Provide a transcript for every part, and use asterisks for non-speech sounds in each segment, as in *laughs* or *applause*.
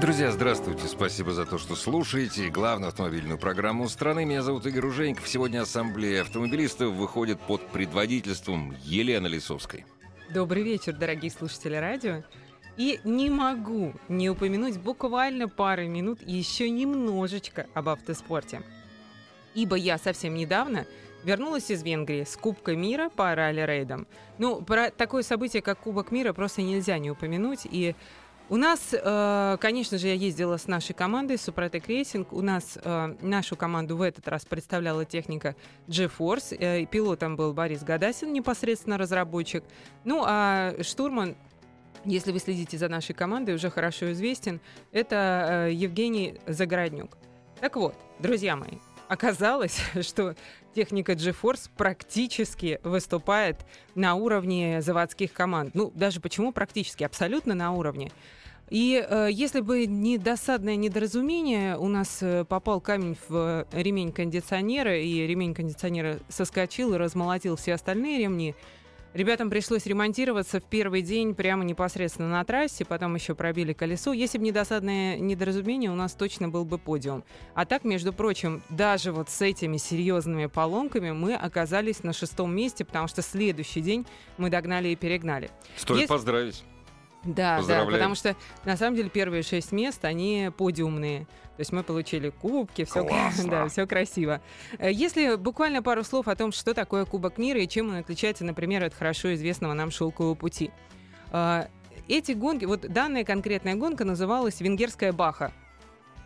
Друзья, здравствуйте. Спасибо за то, что слушаете главную автомобильную программу страны. Меня зовут Игорь Ужеников. Сегодня Ассамблея автомобилистов выходит под предводительством Елены Лисовской. Добрый вечер, дорогие слушатели радио. И не могу не упомянуть буквально пары минут еще немножечко об автоспорте. Ибо я совсем недавно вернулась из Венгрии с Кубка мира по ралли-рейдам. Ну, про такое событие, как Кубок мира, просто нельзя не упомянуть. И у нас, э, конечно же, я ездила с нашей командой Супротек Racing. У нас э, нашу команду в этот раз представляла техника G-Force. Э, пилотом был Борис Гадасин, непосредственно разработчик. Ну, а штурман если вы следите за нашей командой, уже хорошо известен, это Евгений Загороднюк. Так вот, друзья мои, оказалось, *laughs* что техника GeForce практически выступает на уровне заводских команд. Ну, даже почему практически? Абсолютно на уровне. И э, если бы не досадное недоразумение, у нас э, попал камень в ремень кондиционера, и ремень кондиционера соскочил и размолотил все остальные ремни, Ребятам пришлось ремонтироваться в первый день прямо непосредственно на трассе, потом еще пробили колесо. Если бы не досадное недоразумение, у нас точно был бы подиум. А так, между прочим, даже вот с этими серьезными поломками мы оказались на шестом месте, потому что следующий день мы догнали и перегнали. Стоит Если- поздравить. Да, да, потому что на самом деле первые шесть мест, они подиумные. То есть мы получили кубки, все, *laughs* да, все красиво. Э, Если буквально пару слов о том, что такое Кубок мира и чем он отличается, например, от хорошо известного нам шелкового пути. Э, Эти гонки, вот данная конкретная гонка называлась Венгерская Баха.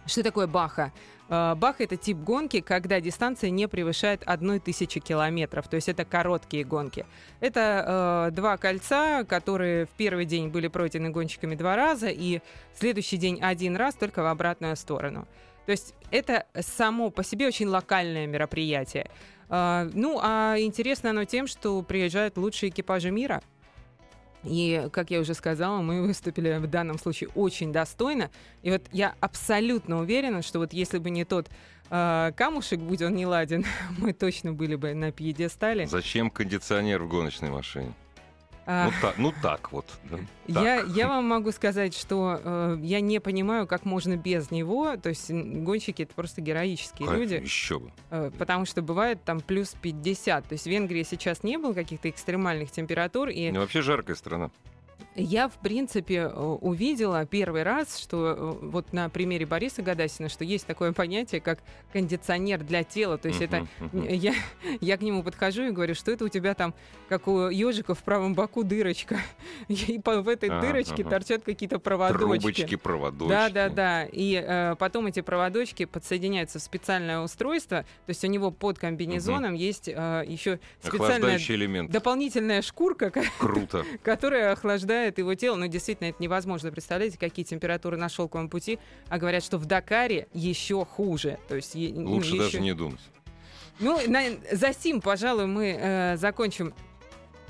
Что такое Баха? Э, Баха — это тип гонки, когда дистанция не превышает одной тысячи километров, то есть это короткие гонки. Это э, два кольца, которые в первый день были пройдены гонщиками два раза, и в следующий день один раз только в обратную сторону. То есть это само по себе очень локальное мероприятие. Э, ну, а интересно оно тем, что приезжают лучшие экипажи мира. И, как я уже сказала, мы выступили в данном случае очень достойно. И вот я абсолютно уверена, что вот если бы не тот э, камушек, будь он не ладен, *laughs* мы точно были бы на пьедестале. Зачем кондиционер в гоночной машине? А, Ну, так, ну так вот. да. я, Так. я вам могу сказать, что э, я не понимаю, как можно без него. То есть гонщики это просто героические Кайф, люди. Еще бы. Э, Потому что бывает там плюс 50. То есть в Венгрии сейчас не было каких-то экстремальных температур. И Ну, вообще жаркая страна. Я, в принципе, э, увидела первый раз, что э, вот на примере Бориса Гадасина, что есть такое понятие, как кондиционер для тела. То есть это я, *laughs* я к нему подхожу и говорю, что это у тебя там, как у ежика в правом боку дырочка. *laughs* И по- в этой Ага, дырочке ага. торчат какие-то проводочки. Трубочки, проводочки. Да, да, да. И э, потом эти проводочки подсоединяются в специальное устройство. То есть у него под комбинезоном есть э, еще специальная дополнительная шкурка, ка- Круто. *laughs* которая охлаждает его тело. Но действительно, это невозможно. Представляете, какие температуры на шелковом пути. А говорят, что в Дакаре еще хуже. То есть, ну, Лучше даже еще- не думать. Ну, на, за сим, пожалуй, мы э, закончим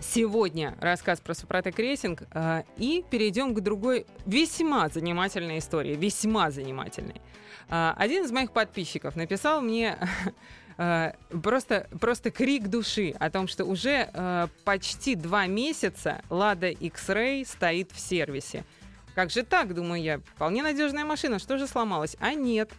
сегодня рассказ про Супротек Racing э, и перейдем к другой весьма занимательной истории. Весьма занимательной. А, один из моих подписчиков написал мне э, *laughs* просто, просто крик души о том, что уже э, почти два месяца Лада XRAY стоит в сервисе. Как же так, думаю я, вполне надежная машина, что же сломалось? А нет,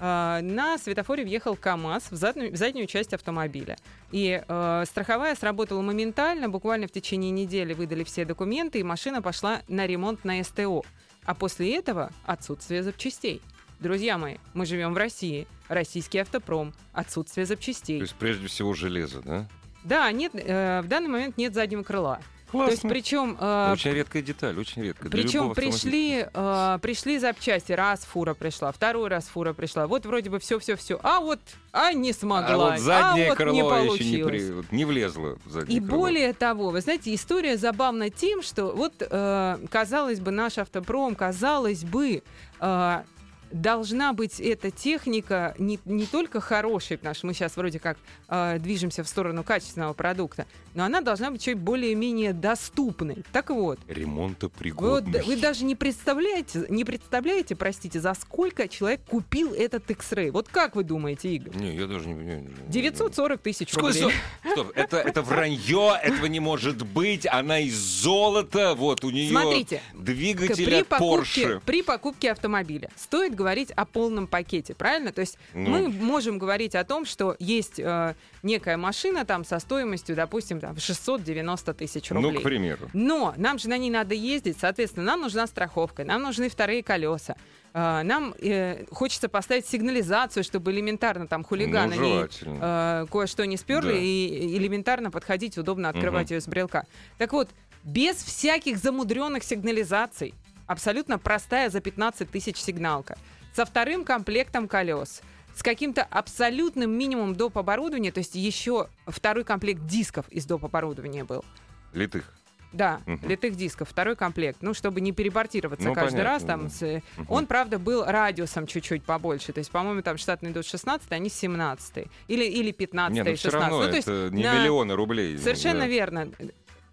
А, на светофоре въехал КАМАЗ в заднюю, в заднюю часть автомобиля. И э, страховая сработала моментально, буквально в течение недели выдали все документы, и машина пошла на ремонт на СТО. А после этого отсутствие запчастей. Друзья мои, мы живем в России. Российский автопром. Отсутствие То запчастей. есть прежде всего железо, да? Да, нет, э, в данный момент нет заднего крыла. То есть Классно. причем... э, Очень редкая деталь, очень редкая. Причем пришли, э, пришли запчасти. Раз фура пришла, второй раз фура пришла. Вот вроде бы все-все-все. А вот, а не А смогла. вот заднее вот крыло не еще не, при- вот не влезло в заднее И крыло. более того, вы знаете, история забавна тем, что вот, э, казалось бы, наш автопром, казалось бы, э, должна быть эта техника не, не только хорошей, потому что мы сейчас вроде как э, движемся в сторону качественного продукта, но она должна быть чуть более-менее доступной. Так вот, Ремонта вы, вот, вы даже не представляете, не представляете, простите, за сколько человек купил этот X-Ray. Вот как вы думаете, Игорь? Не, я даже не понимаю. 940 тысяч рублей. Стоп, стоп, это, это вранье, этого не может быть. Она из золота, вот у нее Смотрите, двигатель при покупке, Porsche. при покупке автомобиля стоит говорить о полном пакете, правильно? То есть Ну. мы можем говорить о том, что есть э, некая машина там со стоимостью, допустим, там, 690 тысяч Ну, рублей. к примеру. Но нам же на ней надо ездить, соответственно, нам нужна страховка, нам нужны вторые колеса. э, Нам э, хочется поставить сигнализацию, чтобы элементарно там хулиганы Ну, э, кое-что не сперли Да. и элементарно подходить, удобно открывать Мгм. ее с брелка. Так вот, без всяких замудренных сигнализаций, абсолютно простая за 15 тысяч сигналка, со вторым комплектом колес, с каким-то абсолютным минимумом доп. оборудования, то есть еще второй комплект дисков из доп. оборудования был. Литых. Да, Мгм. литых дисков, второй комплект. Ну, чтобы не перебортироваться Ну, каждый раз. понятно, Там, да. с, Мгм. Он, правда, был радиусом чуть-чуть побольше. То есть, по-моему, там штатный идут 16 они 17 Или, или 15 Не, ну и все 16 равно, Ну, то есть не на- миллионы рублей. Совершенно да. верно.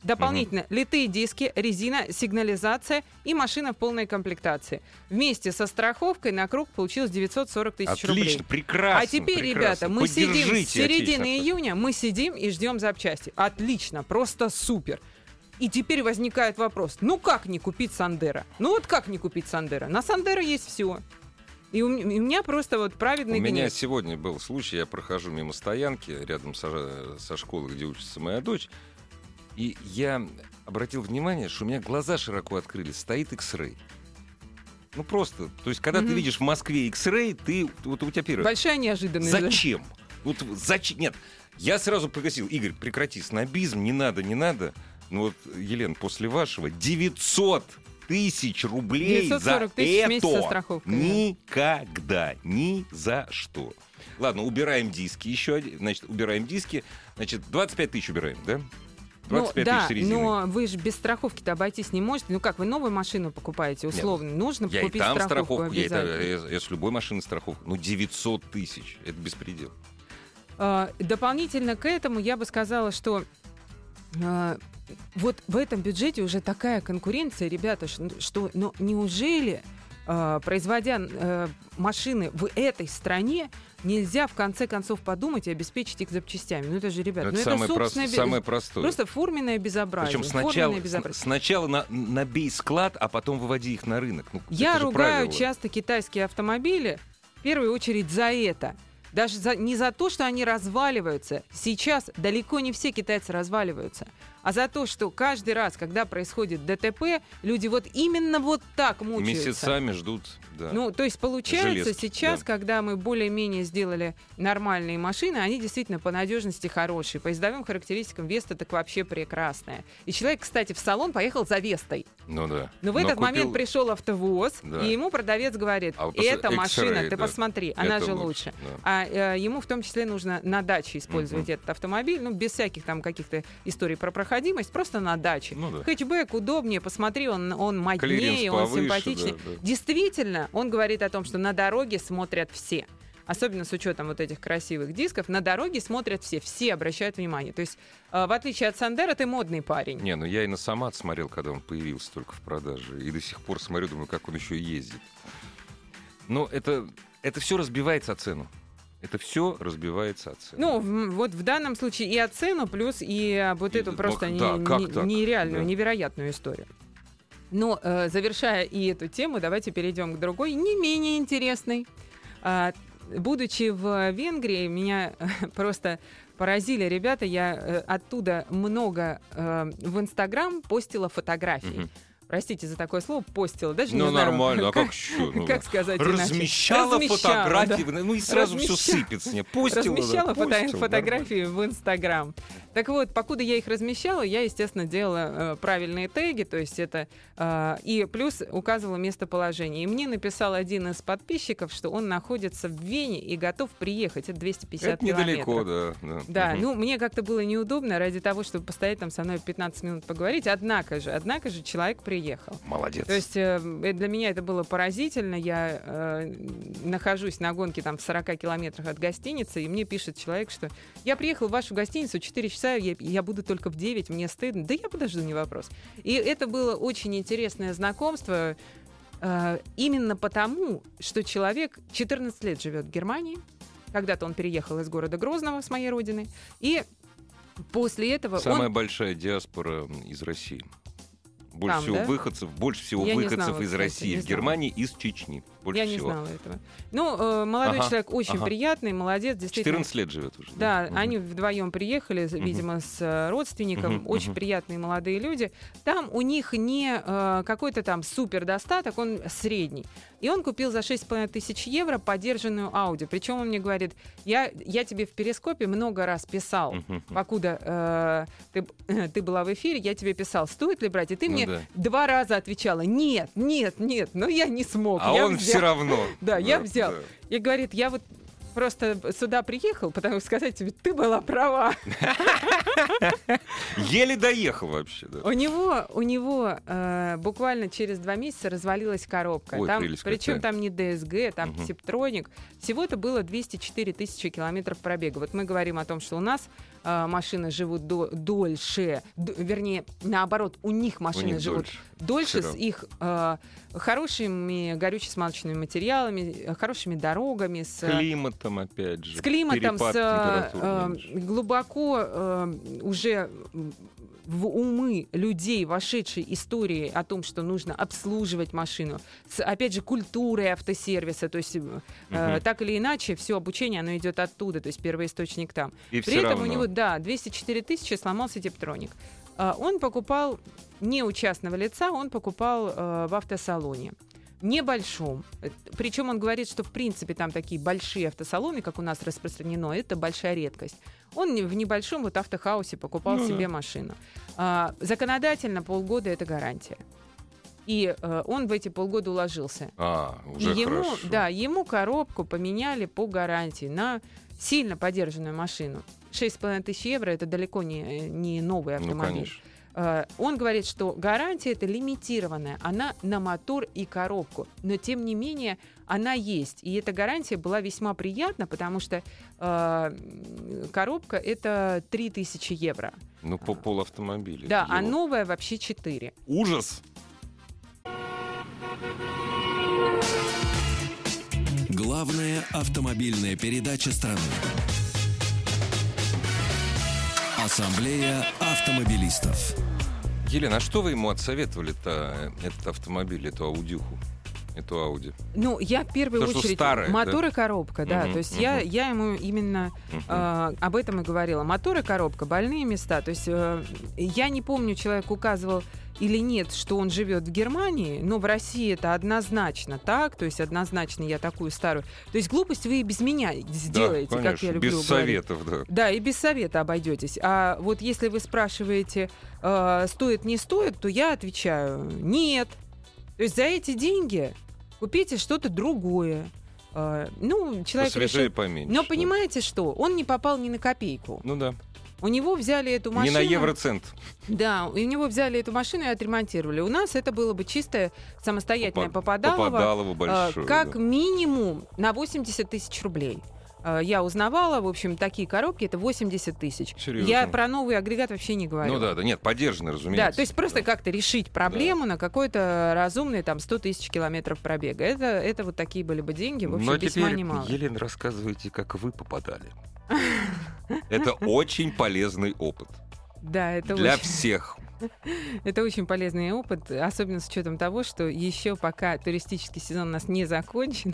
Дополнительно литые диски, резина, сигнализация и машина в полной комплектации. Вместе со страховкой на круг получилось 940 тысяч Отлично, рублей. прекрасно. А теперь, прекрасно. ребята, мы сидим с середины июня, мы сидим и ждем запчасти. Отлично, просто супер. И теперь возникает вопрос, ну как не купить Сандера? Ну вот как не купить Сандера? На Сандера есть все. И у, и у меня просто вот У праведный меня гнев. сегодня был случай, я прохожу мимо стоянки рядом со, со школой, где учится моя дочь, и я обратил внимание, что у меня глаза широко открылись, стоит X-Ray. Ну просто, то есть, когда ты Мгм. видишь в Москве X-Ray, ты, вот у тебя первое, Большая неожиданность. да? зачем? Вот зачем? Нет, я сразу погасил, Игорь, прекрати, снобизм, не надо, не надо. Ну вот, Елена, после вашего 900 тысяч рублей 940 за тысяч это да. никогда, ни за что. Ладно, убираем диски еще один. Значит, убираем диски. Значит, 25 тысяч убираем, да? 25 ну, да, тысяч с резиной. но вы же без страховки-то обойтись не можете. Ну как, вы новую машину покупаете, условно. Нужно Я и купить там страховку, страховку, я, это- я- я с любой машины страховку. Ну, 900 тысяч. Это беспредел. А, Дополнительно к этому я бы сказала, что а, вот в этом бюджете уже такая конкуренция, ребята, ш- что ну, неужели, а, производя э, машины в этой стране, нельзя в конце концов подумать и обеспечить их запчастями? Ну это же, ребята, Ну, ну это это самое, прост- собственное бе- самое простое. Просто форменное безобразие. Причем сначала, безобразие. сначала на, набей склад, а потом выводи их на рынок. Ну, Я это ругаю правило. часто китайские автомобили, в первую очередь за это. Даже за- не за то, что они разваливаются. Сейчас далеко не все китайцы разваливаются. А за то, что каждый раз, когда происходит ДТП, люди вот именно вот так мучаются. Месяцами ждут. Да. Ну, то есть получается Железки, сейчас, да. когда мы более-менее сделали нормальные машины, они действительно по надежности хорошие. По ездовым характеристикам Веста так вообще прекрасная. И человек, кстати, в салон поехал за Вестой. Ну да. Но в Но этот купил- момент пришел автовоз, Да. и ему продавец говорит, А эта машина, ты да, посмотри, она это же лучше, лучше. да. А э, ему в том числе нужно на даче использовать Мгм. этот автомобиль, ну, без всяких там каких-то историй про проходимость, просто на даче. Ну да. Хэтчбэк удобнее, посмотри, он, он моднее, Клиренс он повыше, симпатичнее. да, да. Действительно, он говорит о том, что на дороге смотрят все. Особенно с учетом вот этих красивых дисков, на дороге смотрят все, все обращают внимание. То есть, э, в отличие от Сандера, ты модный парень. Не, ну я и на Самат смотрел, когда он появился только в продаже. И до сих пор смотрю, думаю, как он еще ездит. Но это, это все разбивается о цену. Это все разбивается о цену. Ну, вот в данном случае и о цену, плюс и вот И- эту ну, просто не- да, как не- так? нереальную, Да. невероятную историю. Но э, завершая и эту тему, давайте перейдем к другой, не менее интересной. А, будучи в Венгрии, меня *laughs* просто поразили ребята. Я э, оттуда много э, в Инстаграм постила фотографий. Мгм. Простите за такое слово, постила. Даже Ну, не знаю, нормально, а как еще? Ну, как сказать иначе? Размещала Размещала, фотографии, да. ну и сразу все Размещала. сыпется. Не, постила, да, размещала фото- постила, фотографии в Инстаграм. Так вот, покуда я их размещала, я, естественно, делала э, правильные теги, то есть это э, и плюс указывала местоположение. И мне написал один из подписчиков, что он находится в Вене и готов приехать. Это 250 Это недалеко, километров. да. Да, Мгм. ну мне как-то было неудобно ради того, чтобы постоять там со мной 15 минут поговорить. Однако же, однако же человек приехал. Молодец. То есть э, э, для меня это было поразительно. Я э, нахожусь на гонке там в 40 километрах от гостиницы, и мне пишет человек, что я приехал в вашу гостиницу 4 часа, я, я буду только в 9, мне стыдно. Да я подожду, не вопрос. И это было очень интересное знакомство. э, именно потому, что человек 14 лет живет в Германии. Когда-то он переехал из города Грозного, с моей родины. И после этого Самая он... большая диаспора из России. Больше Там, всего да? выходцев, больше всего Я выходцев знала, из кстати, России в. Германии из Чечни. Больше Я не всего. знала этого. Ну, э, молодой Ага, человек очень ага. приятный, молодец, действительно. 14 лет живет уже. Да, Мгм. они вдвоем приехали, видимо, с э, родственником. Мгм, Очень мгм. приятные молодые люди. Там у них не э, какой-то там супер достаток, он средний. И он купил за 6,5 тысяч евро подержанную Audi. Причем он мне говорит, я, я тебе в перископе много раз писал, Мгм. покуда э, ты, *clears throat* ты была в эфире, я тебе писал, стоит ли брать? И ты Ну мне да. два раза отвечала, нет, нет, нет, но я не смог. А я он взял». Все равно. *laughs* Да, я взял. И говорит, я вот просто сюда приехал, потому что сказать тебе, ты была права. *laughs* Еле доехал вообще, да. У него, у него э, буквально через два месяца развалилась коробка. Ой, там, причем там не ДСГ, там Мгм. Септроник. Всего-то было 204 тысячи километров пробега. Вот мы говорим о том, что у нас э, машины живут до- дольше, д- вернее, наоборот, у них У машины них живут дольше. дольше с их э, хорошими горюче-смазочными материалами, э, хорошими дорогами, с э, Климатом, опять же. с климатом, с э, глубоко э, уже в умы людей вошедшей истории о том, что нужно обслуживать машину, с, опять же, культурой автосервиса, то есть э, Мгм. так или иначе, все обучение, оно идет оттуда, то есть первый источник там. И При этом равно. у него, да, 204 тысячи сломался Тептроник. А, Он покупал не у частного лица, он покупал э, в автосалоне. Небольшом. Причем он говорит, что в принципе там такие большие автосалоны, как у нас распространено, это большая редкость. Он в небольшом вот автохаусе покупал Ну да. себе машину. А, законодательно полгода это гарантия. И э, он в эти полгода уложился. А, И уже ему, хорошо. да, ему коробку поменяли по гарантии на сильно подержанную машину. 6,5 тысяч евро это далеко не, не новый Ну, автомобиль. конечно. Э, Он говорит, что гарантия это лимитированная, она на мотор и коробку, но тем не менее она есть. И эта гарантия была весьма приятна, потому что э, коробка это 3000 евро. Ну, по полавтомобиля. Да, а Его. новая вообще 4. Ужас! Главная автомобильная передача страны. Ассамблея автомобилистов. Елена, а что вы ему отсоветовали-то, этот автомобиль, эту аудюху, эту Ауди? Ну, я в первую То, что очередь старое, мотор и коробка, да. Мгм, То есть я, мгм. я ему именно Мгм. э, об этом и говорила. Мотор и коробка, больные места. То есть э, я не помню, человек указывал или нет, что он живет в Германии, но в России это однозначно так, то есть однозначно я такую старую. То есть глупость вы и без меня сделаете, да, как конечно, я люблю без говорить. советов, да. Да, и без совета обойдетесь. А вот если вы спрашиваете, э, стоит, не стоит, то я отвечаю, нет. То есть за эти деньги купите что-то другое. Э, ну, человек Посвежее, решил- поменьше. Но да. понимаете что? Он не попал ни на копейку. Ну да. У него взяли эту Не машину. на евроцент. Да, у него взяли эту машину и отремонтировали. У нас это было бы чистое самостоятельное Попа- попадалово. Попадалово э, большое. как да. минимум на 80 тысяч рублей. Э, Я узнавала, в общем, такие коробки это 80 тысяч. Серьезно? Я про новый агрегат вообще не говорю. Ну да, да, нет, поддержанный, разумеется. Да, то есть просто Да. как-то решить проблему на какой-то разумный там 100 тысяч километров пробега. Это, это вот такие были бы деньги, в общем, Но весьма теперь, немало. Елена, рассказывайте, как вы попадали. *laughs* Это очень полезный опыт. Да, это Для очень, всех. *laughs* это очень полезный опыт, особенно с учетом того, что еще пока туристический сезон у нас не закончен.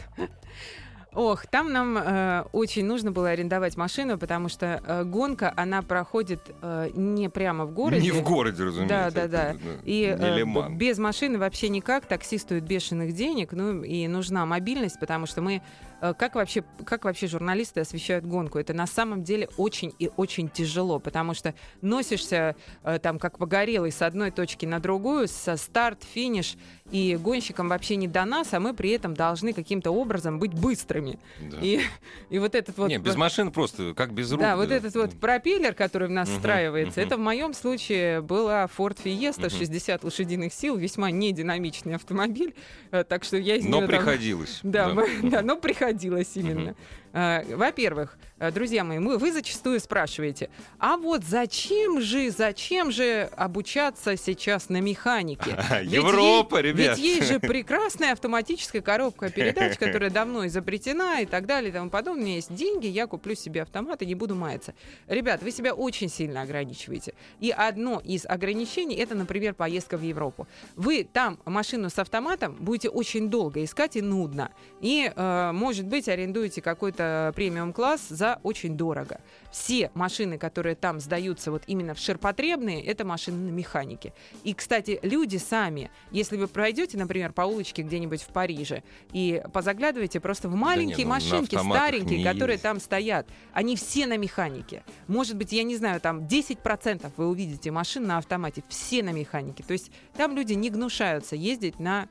Ох, там нам э, очень нужно было арендовать машину, потому что э, гонка, она проходит э, не прямо в городе. Не в городе, разумеется. Да, да, это, И э, без машины вообще никак. Такси стоит бешеных денег. Ну и нужна мобильность, потому что мы э, как вообще как вообще журналисты освещают гонку? Это на самом деле очень и очень тяжело, потому что носишься э, там как погорелый с одной точки на другую, со старт, финиш, и гонщикам вообще не до нас, а мы при этом должны каким-то образом быть быстрыми. Да. И, и вот этот вот... Не, без машин просто, как без рук. Да, вот этот вот пропеллер, который в нас Мгм, встраивается, мгм. это в моем случае была Ford Fiesta Мгм. 60 лошадиных сил, весьма нединамичный автомобиль, э, так что я из Но неё там- приходилось. Да, да. *laughs* да, но приходилось именно. Мгм. А, Во-первых, э, друзья мои, мы, вы зачастую спрашиваете, а вот зачем же, зачем же обучаться сейчас на механике? *laughs* Ведь Европа, е- ребят. Ведь есть же *laughs* прекрасная автоматическая коробка передач, которая давно изобретена и так далее и тому подобное. У меня есть деньги, я куплю себе автомат и не буду маяться. Ребят, вы себя очень сильно ограничиваете. И одно из ограничений это, например, поездка в Европу. Вы там машину с автоматом будете очень долго искать и нудно. И, э, может быть, арендуете какой-то премиум-класс за очень дорого. Все машины, которые там сдаются вот именно в ширпотребные, это машины на механике. И, кстати, люди сами, если вы пройдете, например, по улочке где-нибудь в Париже и позаглядываете просто в маленькие не, ну, машинки, старенькие, не которые ездят. там стоят, они все на механике. Может быть, я не знаю, там 10% вы увидите машин на автомате, все на механике. То есть там люди не гнушаются ездить на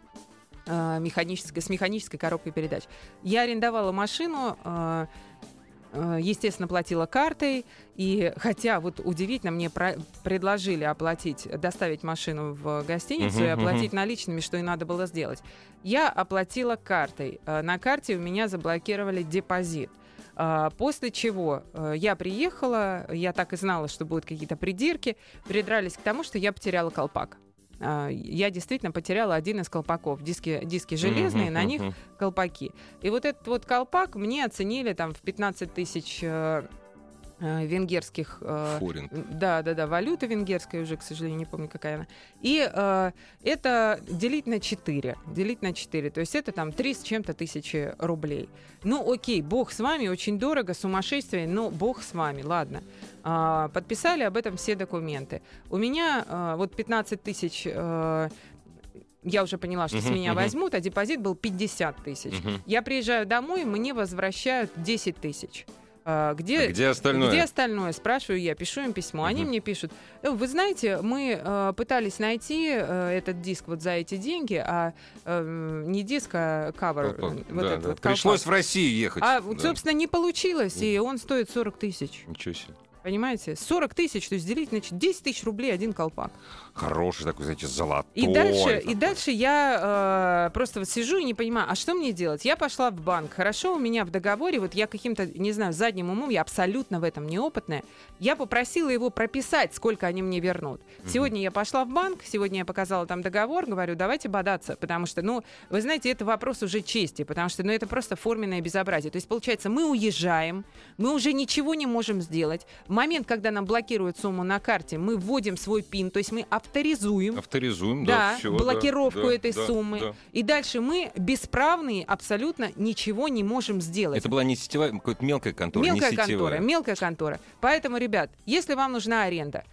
э, механической, с механической коробкой передач. Я арендовала машину, э, э, естественно, платила картой, и хотя вот удивительно, мне про- предложили оплатить, доставить машину в гостиницу Мгм, и оплатить мгм. наличными, что и надо было сделать. Я оплатила картой. На карте у меня заблокировали депозит. После чего я приехала, я так и знала, что будут какие-то придирки, придрались к тому, что я потеряла колпак. А, Я действительно потеряла один из колпаков. Диски, диски железные, Мгм, на них мгм. колпаки. И вот этот вот колпак мне оценили там в 15 тысяч э, э, венгерских э, Форинг. да, да, да, валюта венгерская уже, к сожалению, не помню, какая она. И э, это делить на 4. Делить на 4. То есть это там 3 с чем-то тысячи рублей. Ну, окей, бог с вами, очень дорого, сумасшествие, но бог с вами, ладно. А, подписали об этом все документы. У меня э, вот 15 тысяч... э, я уже поняла, что с Мгм, меня мгм. возьмут, а депозит был 50 тысяч. Мгм. Я приезжаю домой, мне возвращают 10 тысяч. А, Где, А где остальное? где остальное? Спрашиваю я, пишу им письмо. Они Мгм. мне пишут, «Э, вы знаете, мы э, пытались найти э, этот диск вот за эти деньги, а э, не диск, а кавер. Колпак. вот Да, этот да. вот Пришлось колпак. в Россию ехать. А, Да. собственно, не получилось, и он стоит 40 тысяч. Ничего себе. Понимаете? 40 тысяч, то есть делить, значит, 10 тысяч рублей один колпак. Хороший такой, знаете, золотой. И дальше, и дальше я э, просто вот сижу и не понимаю, а что мне делать? Я пошла в банк. Хорошо, у меня в договоре, вот я каким-то, не знаю, задним умом, я абсолютно в этом неопытная. Я попросила его прописать, сколько они мне вернут. Сегодня я пошла в банк, сегодня я показала там договор, говорю, давайте бодаться, потому что, ну, вы знаете, это вопрос уже чести, потому что, ну, это просто форменное безобразие. То есть, получается, мы уезжаем, мы уже ничего не можем сделать. В момент, когда нам блокируют сумму на карте, мы вводим свой пин, то есть мы авторизуем Авторизуем, да, да, всё, блокировку да, этой да, суммы. да. И дальше мы бесправные абсолютно ничего не можем сделать. Это была не сетевая, какая-то мелкая контора, мелкая не контора, мелкая контора. Поэтому, ребят, если вам нужна аренда,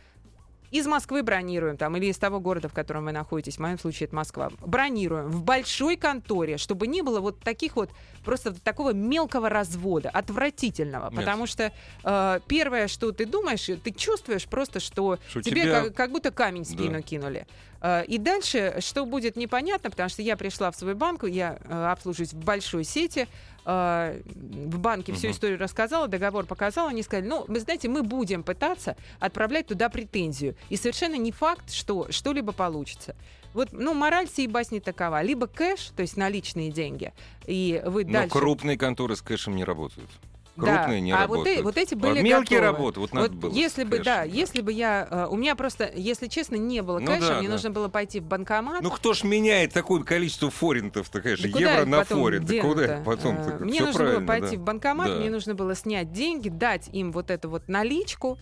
из Москвы бронируем там или из того города, в котором вы находитесь, в моем случае это Москва, бронируем в большой конторе, чтобы не было вот таких вот просто такого мелкого развода, отвратительного, Нет. потому что э, первое, что ты думаешь, ты чувствуешь просто, что, Что тебе тебя- как, как будто камень в Да. спину кинули. Э, И дальше, что будет непонятно, потому что я пришла в свой банк, я э, обслуживаюсь в большой сети, э, в банке всю историю рассказала, договор показала, они сказали, ну, вы знаете, мы будем пытаться отправлять туда претензию. И совершенно не факт, что что-либо получится. Вот, ну, мораль сей басни такова. Либо кэш, то есть наличные деньги, и вы Но дальше... крупные конторы с кэшем не работают. Да, Крупные не а вот, работают. э- вот эти А были мелкие готовы. работы, вот надо Вот было. если бы, да, если бы я, э, у меня просто, если честно, не было Ну кэша, да, мне да. нужно было пойти в банкомат. Ну кто ж меняет такое количество форинтов-то, конечно, Да евро на форинт? Да куда потом? Э, Мне нужно было пойти в банкомат, мне нужно было снять деньги, дать им вот эту вот наличку,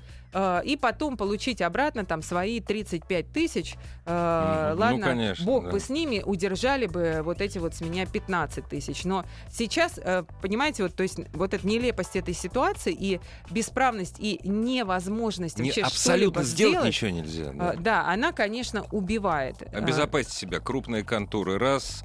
и потом получить обратно там свои 35 тысяч. Ну, Ладно, конечно, бог да. бы с ними, удержали бы вот эти вот с меня 15 тысяч. Но сейчас, понимаете, вот, то есть вот эта нелепость этой ситуации и бесправность и невозможность Не, вообще абсолютно сделать сделать, ничего нельзя. э, да. да, она, конечно, убивает. Обезопасить себя. Крупные конторы раз,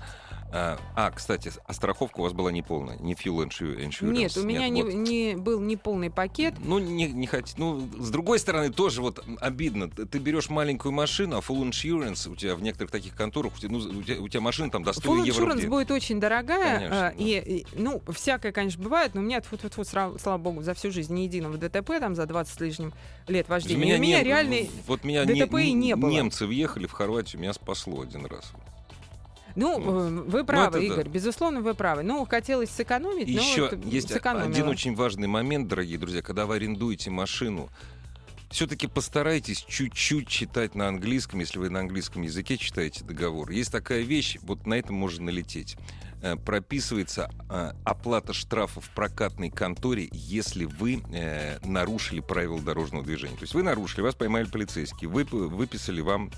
А, а, кстати, а страховка у вас была не полная, не fuel insur- insurance. Нет, у меня не, вот. не был не полный пакет. Ну, не, не хоть, ну, с другой стороны, тоже вот обидно. Ты берешь маленькую машину, а full insurance у тебя в некоторых таких конторах, у тебя, ну, у тебя, у тебя машина там до 100 Full евро в insurance будет очень дорогая. Конечно, а, и, и, ну, всякое, конечно, бывает, но у меня, -тьфу -тьфу, слава, богу, за всю жизнь ни единого ДТП, там, за 20 с лишним лет вождения. у меня не- реальный... Вот меня ДТП и не было. немцы въехали в Хорватию, меня спасло один раз. Ну, Ну, э, вы правы, это да. Игорь, безусловно, вы правы. Ну, хотелось сэкономить, И но еще вот есть сэкономила. один очень важный момент, дорогие друзья, когда вы арендуете машину, все-таки постарайтесь чуть-чуть читать на английском, если вы на английском языке читаете договор. Есть такая вещь, вот на этом можно налететь. Э, Прописывается э, оплата штрафа в прокатной конторе, если вы нарушили правила дорожного движения. То есть вы нарушили, вас поймали полицейские, вып- выписали вам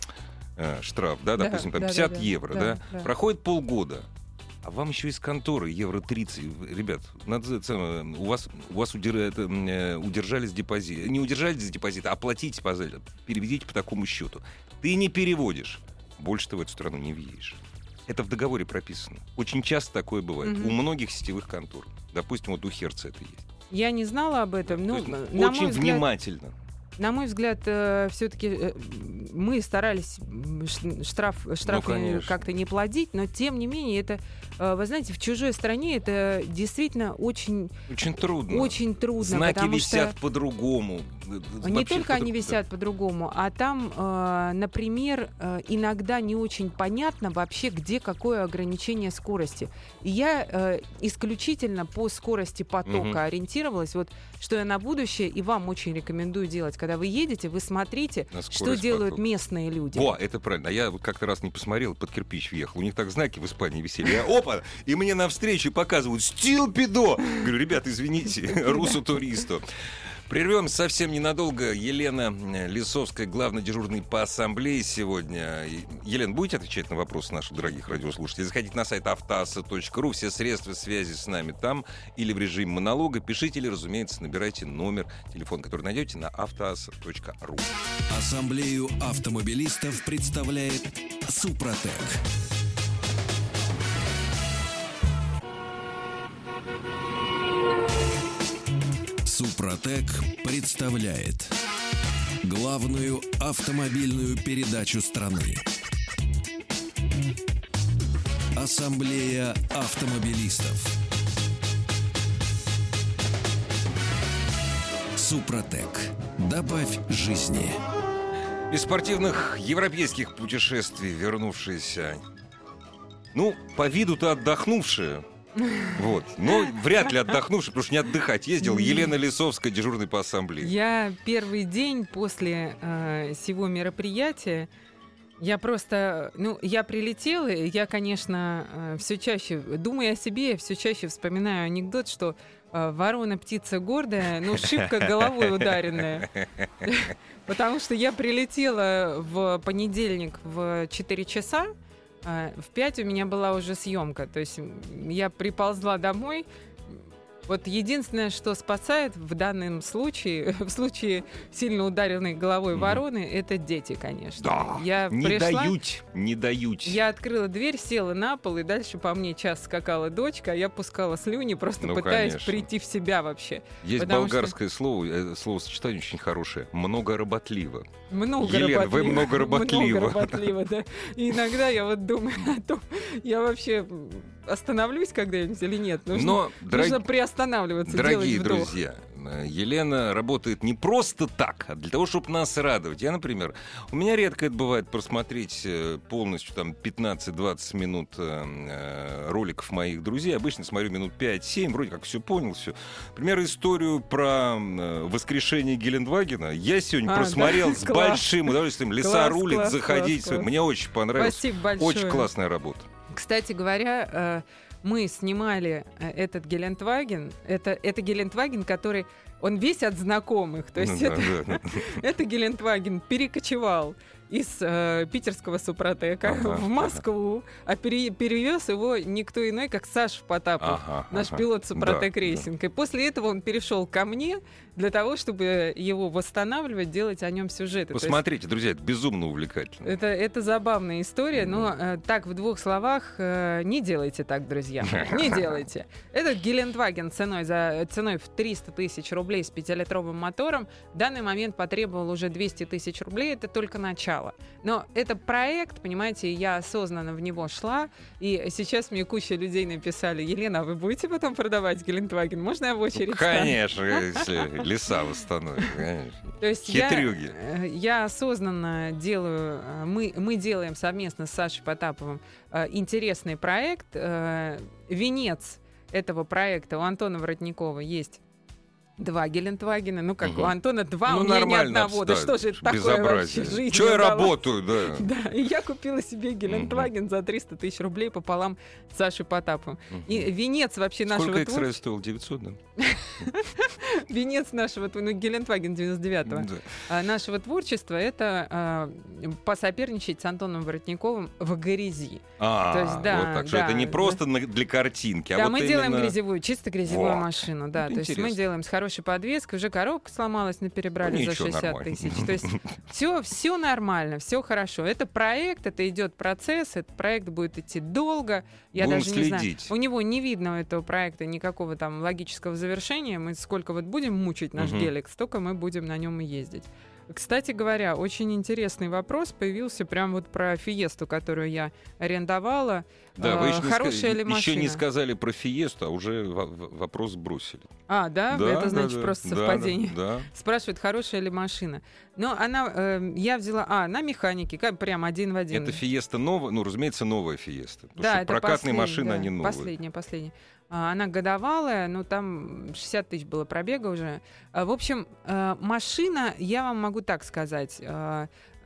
штраф, да, Да, допустим, там да, да, 50 да, евро, да, да, проходит полгода, а вам еще из конторы евро 30. Ребят, надо, у вас, у вас удер- это, м, э, удержали с депозита. Не удержали с депозита, а платите, по, за- переведите по такому счету. Ты не переводишь, больше ты в эту страну не въедешь. Это в договоре прописано. Очень часто такое бывает. Мгм. У многих сетевых контор. Допустим, вот у Херца это есть. Я не знала об этом. То Ну, есть, на очень взгляд, внимательно. На мой взгляд, все-таки мы старались штраф, штрафы Ну, как-то не платить, но тем не менее, это, э, вы знаете, в чужой стране это действительно очень, Очень трудно. очень трудно. Знаки висят что по-другому. не Вообще только они висят по-другому, а там, э, например, э, иногда не очень понятно вообще, где какое ограничение скорости. И я э, исключительно по скорости потока Мгм. ориентировалась. Вот что я на будущее и вам очень рекомендую делать. Когда вы едете, вы смотрите, что делают потока. местные люди. Во, это правильно. А я вот как-то раз не посмотрел, под кирпич въехал. У них так знаки в Испании висели. Я, опа! И мне навстречу показывают «Стилпидо!» Говорю, ребят, извините, *laughs* русу Прервем совсем ненадолго. Елена э, Лисовская, главный дежурный по ассамблее сегодня. Елена, будете отвечать на вопросы наших дорогих радиослушателей? Заходите на сайт автоаса.ру, все средства связи с нами там или в режиме монолога. Пишите или, разумеется, набирайте номер телефона, который найдете на автоаса.ру. Ассамблею автомобилистов представляет Супротек. Супротек представляет главную автомобильную передачу страны. Ассамблея автомобилистов. Супротек. Добавь жизни. Из спортивных европейских путешествий вернувшиеся, ну, по виду-то отдохнувшие, вот, но вряд ли отдохнувшие, потому что не отдыхать ездил Елена Лисовская, дежурный по ассамблее. Я первый день после э, сего мероприятия, я просто, ну, я прилетела, и я, конечно, все чаще, думая о себе, все чаще вспоминаю анекдот, что э, ворона птица гордая, но шибко головой ударенная. *laughs* Потому что я прилетела в понедельник в 4 часа, в 5 у меня была уже съемка. То есть я приползла домой. Вот единственное, что спасает в данном случае, *laughs* в случае сильно ударенной головой Мгм. вороны, это дети, конечно. Да, я не пришла, дают, не дают. я открыла дверь, села на пол, и дальше по мне час скакала дочка, а я пускала слюни, просто Ну, пытаясь конечно. прийти в себя вообще. Есть болгарское слово, э, словосочетание очень хорошее. Многоработливо. Много Елена, вы работливо. многоработливо. *laughs* Много работливо, да. И иногда я вот думаю о том, я вообще остановлюсь когда-нибудь или нет. Нужно, Но, дорог- нужно приостанавливаться, Дорогие друзья, Елена работает не просто так, а для того, чтобы нас радовать. Я, например, у меня редко это бывает просмотреть э, полностью там 15-20 минут э, э, роликов моих друзей. Обычно смотрю минут 5-7, вроде как все понял, все. Например, историю про э, воскрешение Гелендвагена я сегодня А, просмотрел да? с *laughs* Класс. большим удовольствием. Рулит, класс, заходить. класс, класс. Мне очень понравилось. Спасибо большое. Очень классная работа. Кстати говоря, э, мы снимали э, этот Гелендваген. Это, это Гелендваген, который... Он весь от знакомых. То есть Ну это, да, да. *laughs* это Гелендваген перекочевал из э, питерского Супротека Ага, в Москву, а пере- перевез его никто иной, как Саша Потапов. Ага, Наш ага. пилот Супротек Да, да. Рейсинг. И после этого он перешел ко мне. Для того, чтобы его восстанавливать, делать о нем сюжеты. То есть Посмотрите, друзья, это безумно увлекательно. Это, это забавная история, но э, так в двух словах э, не делайте так, друзья. *laughs* Не делайте. Этот Гелендваген ценой, за, ценой в 300 тысяч рублей с пятилитровым мотором в данный момент потребовал уже 200 тысяч рублей. Это только начало. Но это проект, понимаете, я осознанно в него шла, и сейчас мне куча людей написали, Елена, а вы будете потом продавать Гелендваген? Можно я в очередь стану?» Конечно, если *laughs* леса восстановят. конечно. То есть я, Хитрюги. э, я осознанно делаю, э, мы, мы делаем совместно с Сашей Потаповым э, интересный проект. Венец этого проекта у Антона Воротникова есть два Гелендвагена. Ну как, у Мгм. Антона два, Ну, у меня ни одного. Да что же это такое вообще? Жизнь Чё я работаю, да. Да, и я купила себе Гелендваген за 300 тысяч рублей пополам с Сашей Потаповым. И венец вообще нашего Сколько твор- X-Ray стоил? 900, да? *laughs* венец нашего, ну, Гелендваген 99-го. Да. А, нашего творчества это а, посоперничать с Антоном Воротниковым в грязи. А, То есть, да, вот так что да, это не просто для картинки, а да, вот мы делаем именно- грязевую, чисто грязевую Во. машину, да. Это то есть мы интересно. делаем с хорошей подвеской, уже коробка сломалась, но перебрали Ну, за ничего, 60 нормально. тысяч. То есть все, все нормально, все хорошо. Это проект, это идет процесс, этот проект будет идти долго. Я Будем даже не знаю. следить. У него не видно у этого проекта никакого там логического завершения. Мы сколько вот будем мучить наш Мгм. гелик, столько мы будем на нем и ездить. Кстати говоря, очень интересный вопрос появился прям вот про Фиесту, которую я арендовала. Да, вы еще не, хорошая ска- ли еще не машина? сказали про Фиесту, а уже вопрос бросили. А, да? Да, Это да, значит да, просто да, совпадение. Да, *laughs* Спрашивают, хорошая ли машина. Но она, э, я взяла, а, на механике, как прям один в один. Это Фиеста новая, ну, разумеется, новая Фиеста. Потому да, что это прокатные машины, да, они новые. Последняя, последняя. А, Она годовалая, но там 60 тысяч было пробега уже. А, В общем, э, машина, я вам могу так сказать,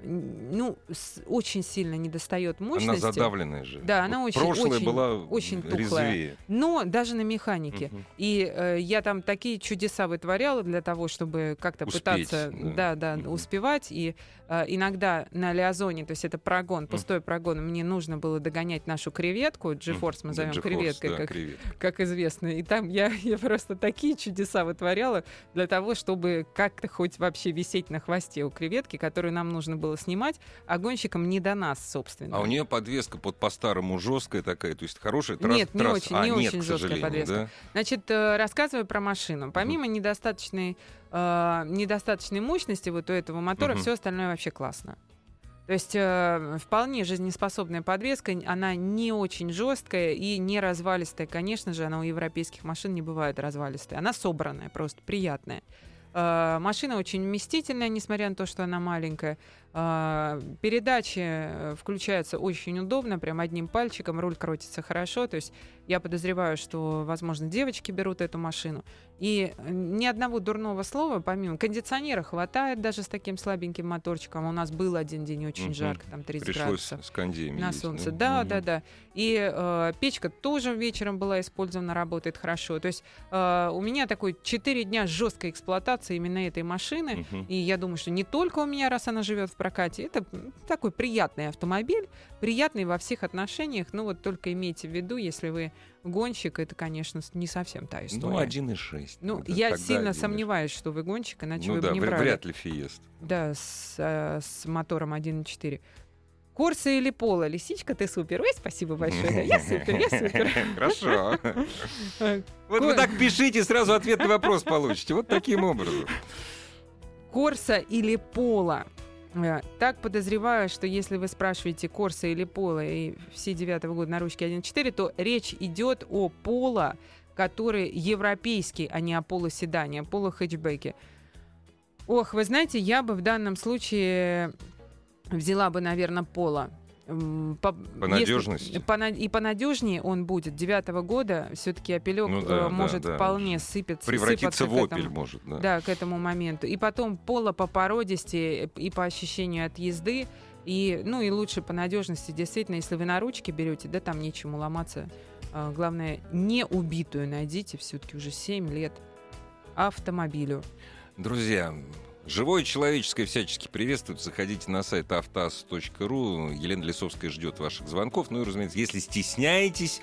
ну, с- очень сильно не достает мощности. Она задавленная же. Да, она Вот очень- Прошлая очень- была очень тухлая. резвее. Но даже на механике. Мгм. И э, я там такие чудеса вытворяла для того, чтобы как-то пытаться да. да. Да, Мгм. успевать. И э, иногда на Лиазоне, то есть это прогон, пустой прогон, мне нужно было догонять нашу креветку, GeForce мы Да, зовем креветкой, да, как, креветка. как известно. И там я, *laughs* я просто такие чудеса вытворяла для того, чтобы как-то хоть вообще висеть на хвосте у креветки, которую нам нужно было снимать, а гонщикам не до нас, собственно. А у нее подвеска под по-старому жесткая такая, то есть хорошая трасса. Нет, не очень- а, не нет, очень жесткая подвеска. да? Значит, э, рассказываю про машину. Помимо недостаточной, э, недостаточной мощности вот у этого мотора, Мгм. все остальное вообще классно. То есть э, вполне жизнеспособная подвеска, она не очень жесткая и не развалистая. Конечно же, она у европейских машин не бывает развалистая. Она собранная, просто приятная. Э, машина очень вместительная, несмотря на то, что она маленькая. Э, передачи э, включаются очень удобно, прям одним пальчиком, руль крутится хорошо. То есть я подозреваю, что, возможно, девочки берут эту машину. И э, ни одного дурного слова, помимо кондиционера, хватает даже с таким слабеньким моторчиком. У нас был один день очень Мгм. жарко, там 30 Пришлось градусов с кондеями на солнце. ну, Да, мгм. да, да. И э, печка тоже вечером была использована, работает хорошо. То есть э, у меня такой 4 дня жесткой эксплуатации именно этой машины. Мгм. И я думаю, что не только у меня, раз она живет в прокате, это такой приятный автомобиль, приятный во всех отношениях. Ну вот только имейте в виду, если вы гонщик, это, конечно, не совсем та история. Ну, 1,6. Ну, я сильно 1,6. сомневаюсь, что вы гонщик, иначе Ну вы да, бы не брали. вряд ли Фиест. Да, с, э, с мотором 1.4. Корса или Пола? Лисичка, ты супер. Ой, спасибо большое. Я супер, я супер. *laughs* Хорошо. *laughs* Вот вы так пишите, сразу ответ на вопрос получите. Вот таким образом. Корса или Пола? Э, Так подозреваю, что если вы спрашиваете Корса или Пола и все девятого года на ручке 1.4, то речь идет о Пола, который европейский, а не о Поло седане, о Поло хэтчбеке. Ох, вы знаете, я бы в данном случае взяла бы, наверное, Пола. По, По надежности. и понадежнее он будет. Девятого года все-таки опелек Ну да, э, да, может да. вполне сыпаться. Превратиться сыпаться в к этому. опель может, да. Да, к этому моменту. И потом пола по породисти и по ощущению от езды. И, ну и лучше по надежности, действительно, если вы на ручке берете, да, там нечему ломаться. А, главное, не убитую найдите, все-таки уже 7 лет автомобилю. Друзья, живое человеческое всячески приветствует. Заходите на сайт автоаз.ру. Елена Лисовская ждет ваших звонков. Ну и, разумеется, если стесняетесь,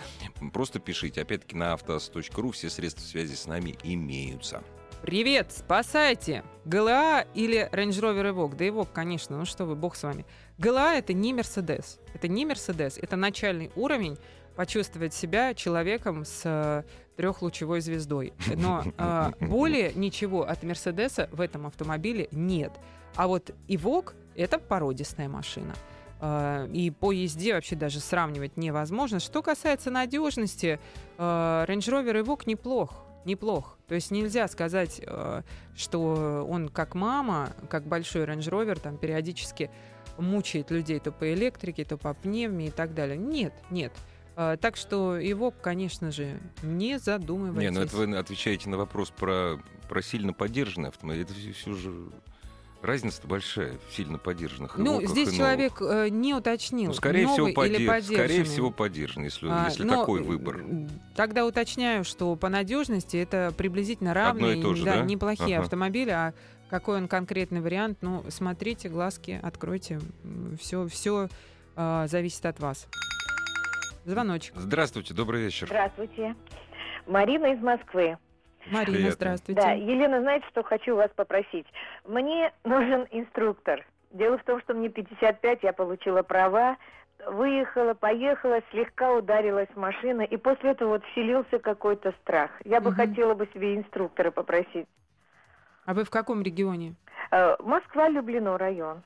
просто пишите. Опять-таки на автоаз.ру все средства связи с нами имеются. Привет, спасайте! ГЛА или Range Rover Evoque? Да Evoque, конечно, ну что вы, бог с вами. ГЛА — это не Мерседес. Это не Мерседес, это начальный уровень почувствовать себя человеком с э, трехлучевой звездой. Но *laughs* э, более ничего от Мерседеса в этом автомобиле нет. А вот Evoque — это породистая машина. Э, и по езде вообще даже сравнивать невозможно. Что касается надежности, э, Range Rover Evoque неплох. Неплох. То есть нельзя сказать, что он как мама, как большой Range Rover, там периодически мучает людей то по электрике, то по пневме и так далее. Нет, нет. А, так что его, конечно же, не задумывайтесь. Не, ну это вы отвечаете на вопрос про, про сильно поддержанный автомобиль. Это все, все же разница большая в сильно поддержанных. Ну, здесь человек э, не уточнил. Ну, скорее, всего, подерж... или скорее всего, поддержанный, если, а, если но, такой выбор. Тогда уточняю, что по надежности это приблизительно равные, тоже, да, да? неплохие ага. автомобили, а какой он конкретный вариант, ну, смотрите, глазки откройте. Все, все э, зависит от вас. Звоночек. Здравствуйте, добрый вечер. Здравствуйте. Марина из Москвы. Марина, Привет. здравствуйте. Да, Елена, знаете, что хочу вас попросить? Мне нужен инструктор. Дело в том, что мне 55, я получила права, выехала, поехала, слегка ударилась машина, и после этого вот вселился какой-то страх. Я бы угу. хотела бы себе инструктора попросить. А вы в каком регионе? Э, Москва, Люблино район.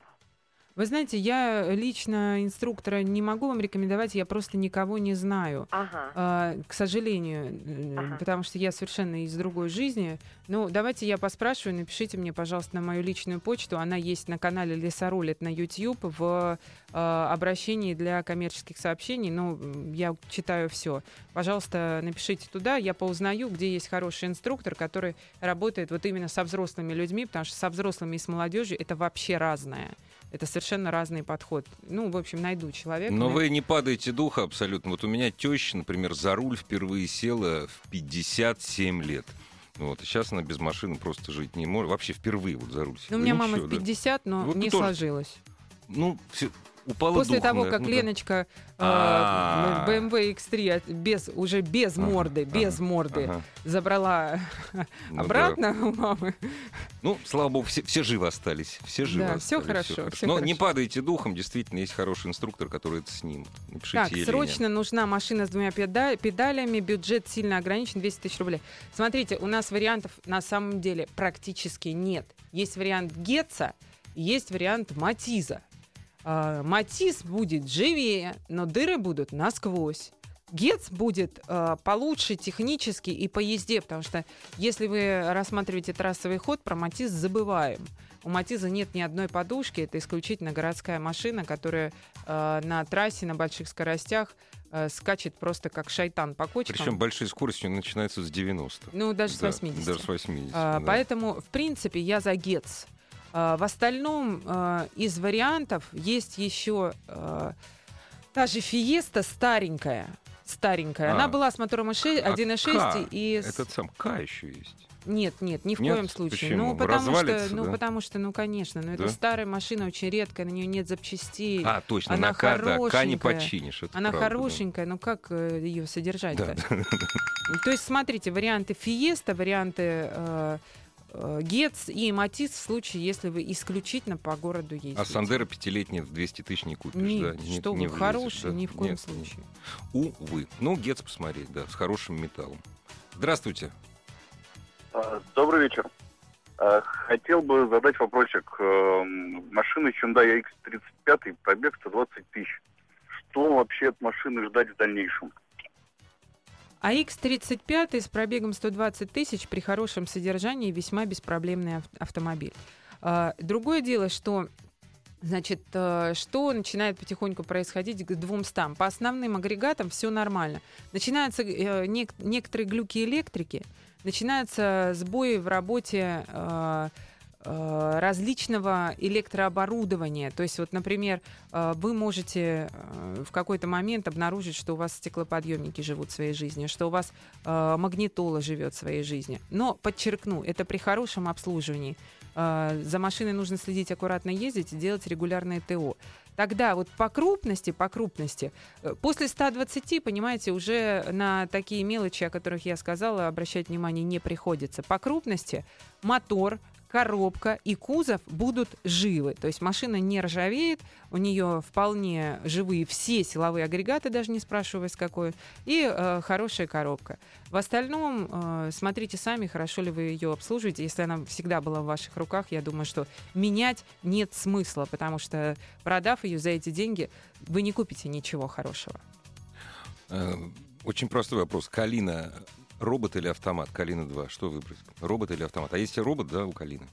Вы знаете, я лично инструктора не могу вам рекомендовать, я просто никого не знаю. Ага. А, к сожалению, ага. потому что я совершенно из другой жизни. Ну, давайте я поспрашиваю, напишите мне, пожалуйста, на мою личную почту. Она есть на канале Лесорулит на YouTube в э, обращении для коммерческих сообщений. Ну, я читаю все. Пожалуйста, напишите туда, я поузнаю, где есть хороший инструктор, который работает вот именно со взрослыми людьми, потому что со взрослыми и с молодежью это вообще разное. Это совершенно разный подход. Ну, в общем, найду человека. Но вы не падаете духа абсолютно. Вот у меня теща, например, за руль впервые села в 57 лет. Вот, сейчас она без машины просто жить не может. Вообще впервые вот за руль. Ну, у меня Ничего, мама в 50, да. но вот не тоже... сложилось. Ну, все, упала После того, как ну, Леночка э, BMW X3 без, уже без морды, без морды забрала ну обратно у мамы. Ну, слава богу, все, все живы остались. Все живы да, остались, все хорошо. Все хорошо. Но не падайте духом, действительно, есть хороший инструктор, который это снимет. Так, срочно нужна машина с двумя педалями, бюджет сильно ограничен, 200 тысяч рублей. Смотрите, у нас вариантов на самом деле практически нет. Есть вариант Гетца, есть вариант Матиза. Э, Матис будет живее, но дыры будут насквозь. Гец будет э, получше технически и по езде, потому что если вы рассматриваете трассовый ход, про Матис забываем. У Матиза нет ни одной подушки, это исключительно городская машина, которая э, на трассе на больших скоростях э, скачет просто как шайтан по кочкам. Причем большие скорости начинаются с 90. Ну, даже да, с 80. Даже с 80. А, да. Поэтому, в принципе, я за Гец. А, в остальном а, из вариантов есть еще а, та же Фиеста старенькая. Старенькая. А, Она была с мотором 1.6 а и... Этот сам К еще есть. Нет, нет, ни в нет? коем случае. Почему? Ну, потому что, ну, да? потому что, ну, конечно, но ну, да? это старая машина, очень редкая, на нее нет запчастей. А, точно, она на К, да, К не починишь. она правда, хорошенькая, да. ну как э, ее содержать-то? Да. То есть, смотрите, варианты Фиеста, варианты э, Э, Гец и Матис в случае, если вы исключительно по городу ездите. А Сандера пятилетний в 200 тысяч не купишь, Нет, да? что не, вы, не хороший, да? ни в коем Нет, случае. Увы. Ну, Гец посмотреть, да, с хорошим металлом. Здравствуйте. А, добрый вечер. А, хотел бы задать вопросик. Эм, машина Hyundai X35, пробег 120 тысяч. Что вообще от машины ждать в дальнейшем? А X35 с пробегом 120 тысяч при хорошем содержании весьма беспроблемный автомобиль. А, другое дело, что Значит, э, что начинает потихоньку происходить к двум стам? По основным агрегатам все нормально. Начинаются э, некоторые глюки электрики, начинаются сбои в работе Э, различного электрооборудования. То есть, вот, например, э, вы можете э, в какой-то момент обнаружить, что у вас стеклоподъемники живут своей жизнью, что у вас магнитола живет своей жизнью. Но, подчеркну, это при хорошем обслуживании. За машиной нужно следить, аккуратно ездить и делать регулярное ТО. Тогда вот по крупности, по крупности, э, после 120, понимаете, уже на такие мелочи, о которых я сказала, обращать внимание не приходится. По крупности мотор, коробка и кузов будут живы. То есть машина не ржавеет, у нее вполне живые все силовые агрегаты, даже не спрашивая с какой, и э, хорошая коробка. В остальном э, смотрите сами, хорошо ли вы ее обслуживаете. Если она всегда была в ваших руках, я думаю, что менять нет смысла, потому что продав ее за эти деньги, вы не купите ничего хорошего. Э, Очень простой вопрос. Калина робот или автомат? Калина 2. Что выбрать? Робот или автомат? А есть и робот, да, у Калины?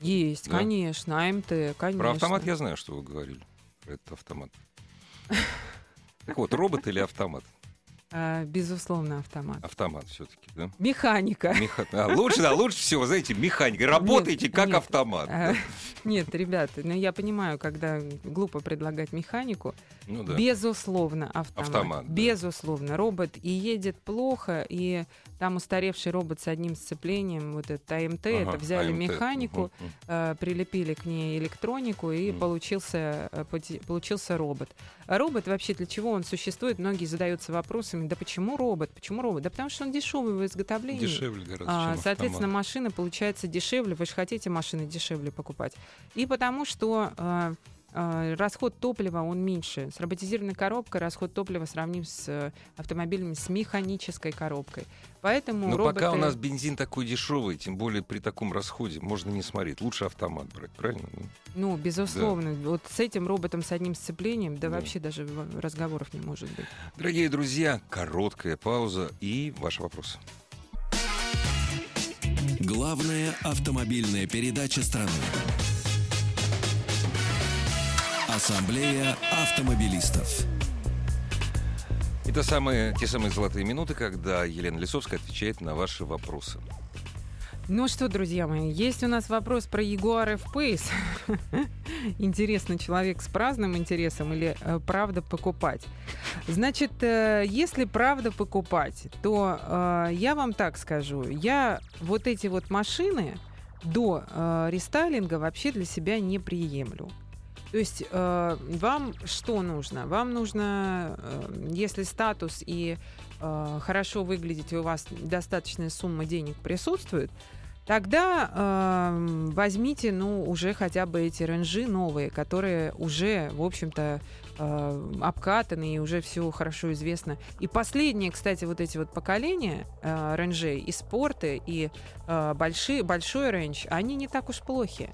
Есть, Да? конечно, АМТ, конечно. Про автомат я знаю, что вы говорили. Этот автомат. *laughs* Так вот, робот или автомат? А, безусловно, автомат. Автомат все-таки, да? Механика. Меха- а, лучше, да, лучше всего, знаете, механика. Работаете Нет, как нет. автомат. А, да. Нет, ребята, ну я понимаю, когда глупо предлагать механику. Ну да. Безусловно, автомат. Автомат, да. Безусловно. Робот и едет плохо, и там устаревший робот с одним сцеплением, вот этот АМТ, это Ага, взяли АМТ. механику, э, прилепили к ней электронику, и Мгм. получился, э, получился робот. А робот вообще для чего он существует? Многие задаются вопросами, да почему робот? Почему робот? Да потому что он дешевый в изготовлении. Дешевле гораздо, А, соответственно, автомат. машина получается дешевле. Вы же хотите машины дешевле покупать. И потому что э, расход топлива он меньше. С роботизированной коробкой расход топлива сравним с э, автомобилями с механической коробкой. Поэтому Но роботы... пока у нас бензин такой дешевый, тем более при таком расходе, можно не смотреть. Лучше автомат брать, правильно? Ну, Ну, безусловно. Вот с этим роботом с одним сцеплением, да, Да. вообще даже разговоров не может быть. Дорогие друзья, короткая пауза и ваши вопросы. Главная автомобильная передача страны. Ассамблея автомобилистов. Это самые, те самые золотые минуты, когда Елена Лисовская отвечает на ваши вопросы. Ну что, друзья мои, есть у нас вопрос про Jaguar *laughs* F-Pace. Интересно, человек с праздным интересом или э, правда покупать? Значит, э, если правда покупать, то э, я вам так скажу. Я вот эти вот машины до э, рестайлинга вообще для себя не приемлю. То есть э, вам что нужно? Вам нужно, э, если статус и э, хорошо выглядите, у вас достаточная сумма денег присутствует, тогда э, возьмите, ну, уже хотя бы эти ренжи новые, которые уже, в общем-то, э, обкатаны и уже все хорошо известно. И последние, кстати, вот эти вот поколения э, ренжей, и спорты, и э, большие, большой рейндж, они не так уж плохи.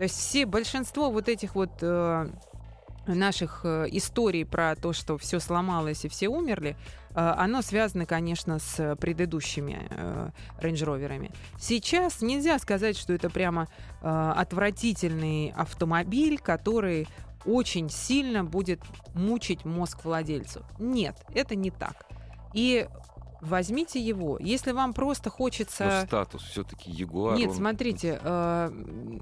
То есть все, большинство вот этих вот э, наших э, историй про то, что все сломалось и все умерли, э, оно связано, конечно, с предыдущими э, рейндж-роверами. Сейчас нельзя сказать, что это прямо э, отвратительный автомобиль, который очень сильно будет мучить мозг владельцу. Нет, это не так. И возьмите его. Если вам просто хочется... Но статус все-таки Ягуар. Нет, он- смотрите, э,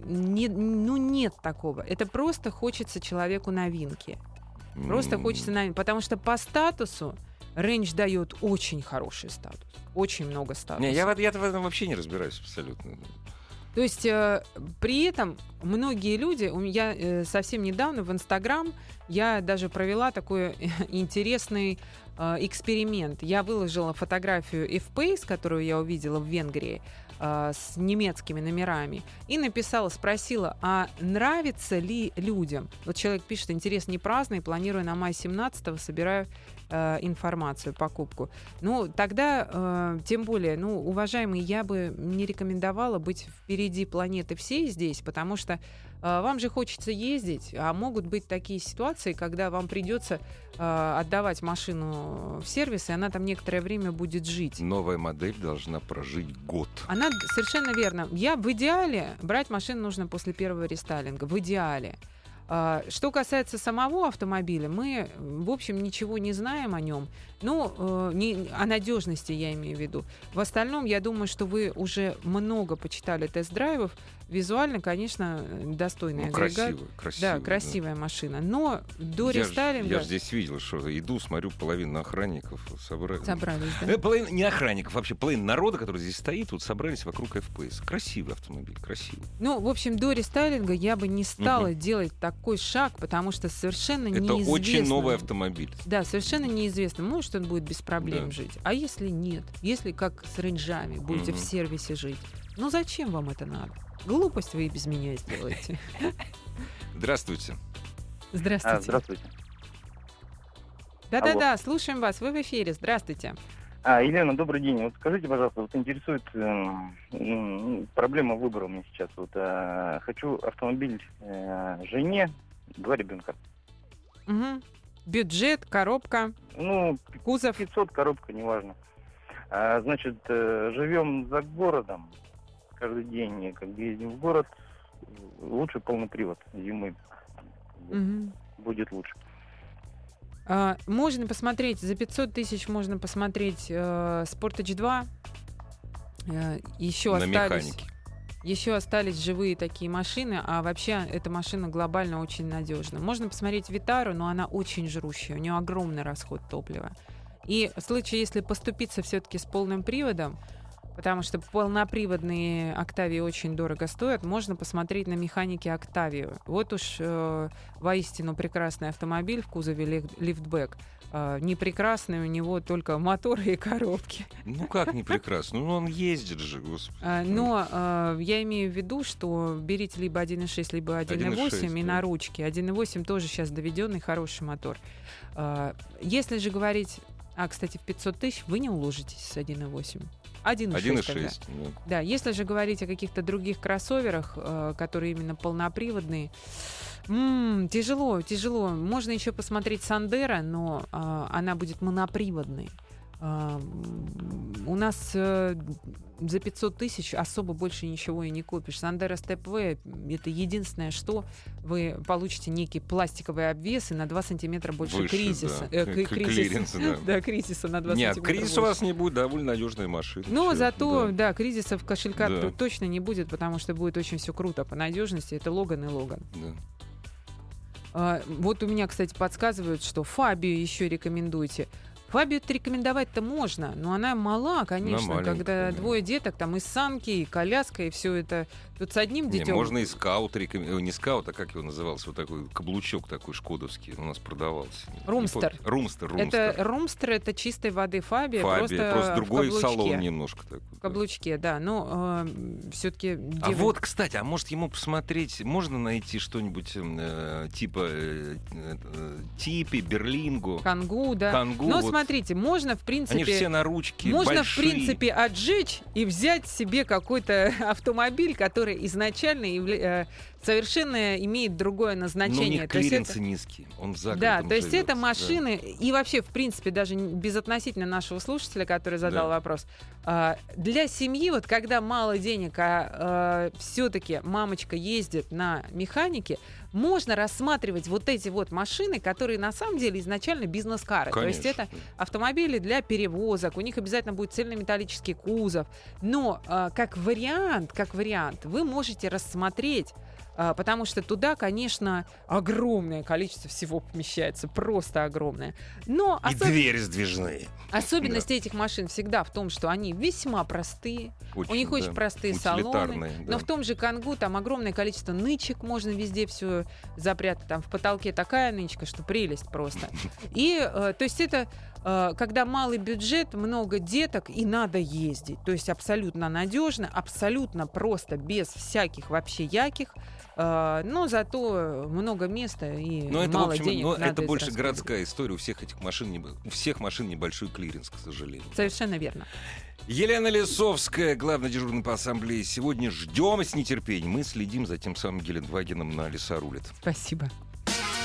не- ну нет такого. Это просто хочется человеку новинки. Просто м, хочется новинки. Потому что по статусу Рейндж дает очень хороший статус. Очень много статуса. Не, я, в- я в этом вообще не разбираюсь абсолютно. То есть э, при этом многие люди, у меня э, совсем недавно в Инстаграм я даже провела такой *laughs* интересный эксперимент. Я выложила фотографию F-Pace, которую я увидела в Венгрии, э, с немецкими номерами, и написала, спросила, а нравится ли людям? Вот человек пишет, интерес не праздный, планирую на май 17 собираю э, информацию, покупку. Ну, тогда, э, тем более, ну, уважаемые, я бы не рекомендовала быть впереди планеты всей здесь, потому что э, вам же хочется ездить, а могут быть такие ситуации, когда вам придется э, отдавать машину в сервис, и она там некоторое время будет жить. Новая модель должна прожить год. Она совершенно верно. Я в идеале брать машину нужно после первого рестайлинга. В идеале. А, Что касается самого автомобиля, мы, в общем, ничего не знаем о нем. Ну, э, не, о надежности я имею в виду. В остальном, я думаю, что вы уже много почитали тест-драйвов. Визуально, конечно, достойный Ну, агрегат. красивая, красивая. Да, красивая машина. Но до Я ж- рестайлинга Я же здесь видел, что иду, смотрю, половина охранников собрали. собрались, да? Э, половина- не охранников, вообще половина народа, который здесь стоит, вот собрались вокруг FPS. Красивый автомобиль, красивый. Ну, в общем, до рестайлинга я бы не стала делать так такой шаг, потому что совершенно Это неизвестно. очень новый автомобиль. Да, совершенно неизвестно, может он будет без проблем Да. жить. А если нет? Если как с рейнджами будете в Мгм. сервисе жить? Ну зачем вам это надо? Глупость вы и без меня сделаете. *laughs* Здравствуйте. Здравствуйте. А, здравствуйте. Да-да-да, слушаем вас. Вы в эфире. Здравствуйте. А, Елена, добрый день. Вот скажите, пожалуйста, вот интересует м, проблема выбора у меня сейчас. Вот э, хочу автомобиль э, жене, два ребенка. Мгм. Бюджет, коробка, Ну, кузов. 500 коробка, неважно. А, значит, э, живем за городом. Каждый день как бы ездим в город. Лучше полный привод зимой Мгм. будет лучше. А, Можно посмотреть, за 500 тысяч можно посмотреть э, Sportage 2. Э, Еще На остались, механике. еще остались живые такие машины, а вообще эта машина глобально очень надежна. Можно посмотреть Витару, но она очень жрущая, у нее огромный расход топлива. И в случае, если поступиться все-таки с полным приводом, потому что полноприводные Октавии очень дорого стоят, можно посмотреть на механике Октавию. Вот уж э, воистину прекрасный автомобиль в кузове лиф- лифтбэк. Э, не прекрасный у него только моторы и коробки. Ну как не прекрасно? Ну он ездит же, господи. А, Но э, я имею в виду, что берите либо 1.6, либо 1.8 1.6, и да. на ручке. 1.8 тоже сейчас доведенный хороший мотор. А, Если же говорить... А, кстати, в 500 тысяч вы не уложитесь с 1.8. 1.6. тогда. 1.6. ну, Да, если же говорить о каких-то других кроссоверах, э, которые именно полноприводные, м, тяжело, тяжело. Можно еще посмотреть Сандеро, но э, она будет моноприводной. У нас э, за 500 тысяч особо больше ничего и не купишь. Сандеро V — это единственное, что вы получите некий пластиковый обвес и на 2 сантиметра больше Выше, кризиса. да. Э, К- к- к- кризиса. клиренса, да. *laughs* Да, кризиса на 2 Нет, сантиметра кризис у больше. вас не будет, довольно надежная машина. Но Всё, зато, да. да, кризиса в кошельках Да. точно не будет, потому что будет очень все круто по надежности. Это Логан и Логан. Да. А, вот у меня, кстати, подсказывают, что Фабию еще рекомендуйте. Фабию рекомендовать-то можно, но она мала, конечно, маленькая, когда да. двое деток, там и санки, и коляска, и все это. Тут с одним Не, детем. можно и скаут рекомендовать. Не скаут, а как его назывался? Вот такой каблучок такой шкодовский у нас продавался. Не Румстер. помню. Румстер, Это Румстер. румстер, это чистой воды Фабия, Фабия, просто, просто другой каблучке. салон немножко такой. В каблучке, да. Но все-таки А вот, кстати, а может ему посмотреть, можно найти что-нибудь э, типа э, э, Типи, Берлингу, Кангу, да. Кангу? Но вот. Смотрите, можно, в принципе... Они все на ручке, Можно, большие. в принципе, отжечь и взять себе какой-то *laughs* автомобиль, который изначально явля- э, совершенно имеет другое Но у назначение. них То клиренсы это- низкие. Он за Да, то есть живет, это да. машины, и вообще, в принципе, даже безотносительно нашего слушателя, который задал Да. вопрос, а, для семьи, вот когда мало денег, а все-таки мамочка ездит на механике, можно рассматривать вот эти вот машины, которые на самом деле изначально бизнес-кары. То есть это автомобили для перевозок, у них обязательно будет цельнометаллический кузов. Но а, как вариант, как вариант, вы можете рассмотреть а, потому что туда, конечно, огромное количество всего помещается, просто огромное. Но И осо- двери сдвижные. особенность этих машин всегда в том, что они весьма простые, у них очень да, простые салоны, да. но в том же Кангу там огромное количество нычек, можно везде все запрятать. Там в потолке такая нычка, что прелесть просто. И, э, то есть это когда малый бюджет, много деток и надо ездить. То есть абсолютно надежно, абсолютно просто, без всяких вообще яких. э, но зато много места и Но это, в мало общем, денег но надо это больше городская история. У всех этих машин, у всех машин небольшой клиренс, к сожалению. Совершенно верно. Елена Лисовская, главный дежурный по ассамблее. Сегодня ждем с нетерпением. Мы следим за тем самым Гелендвагеном на Лиса рулит. Спасибо.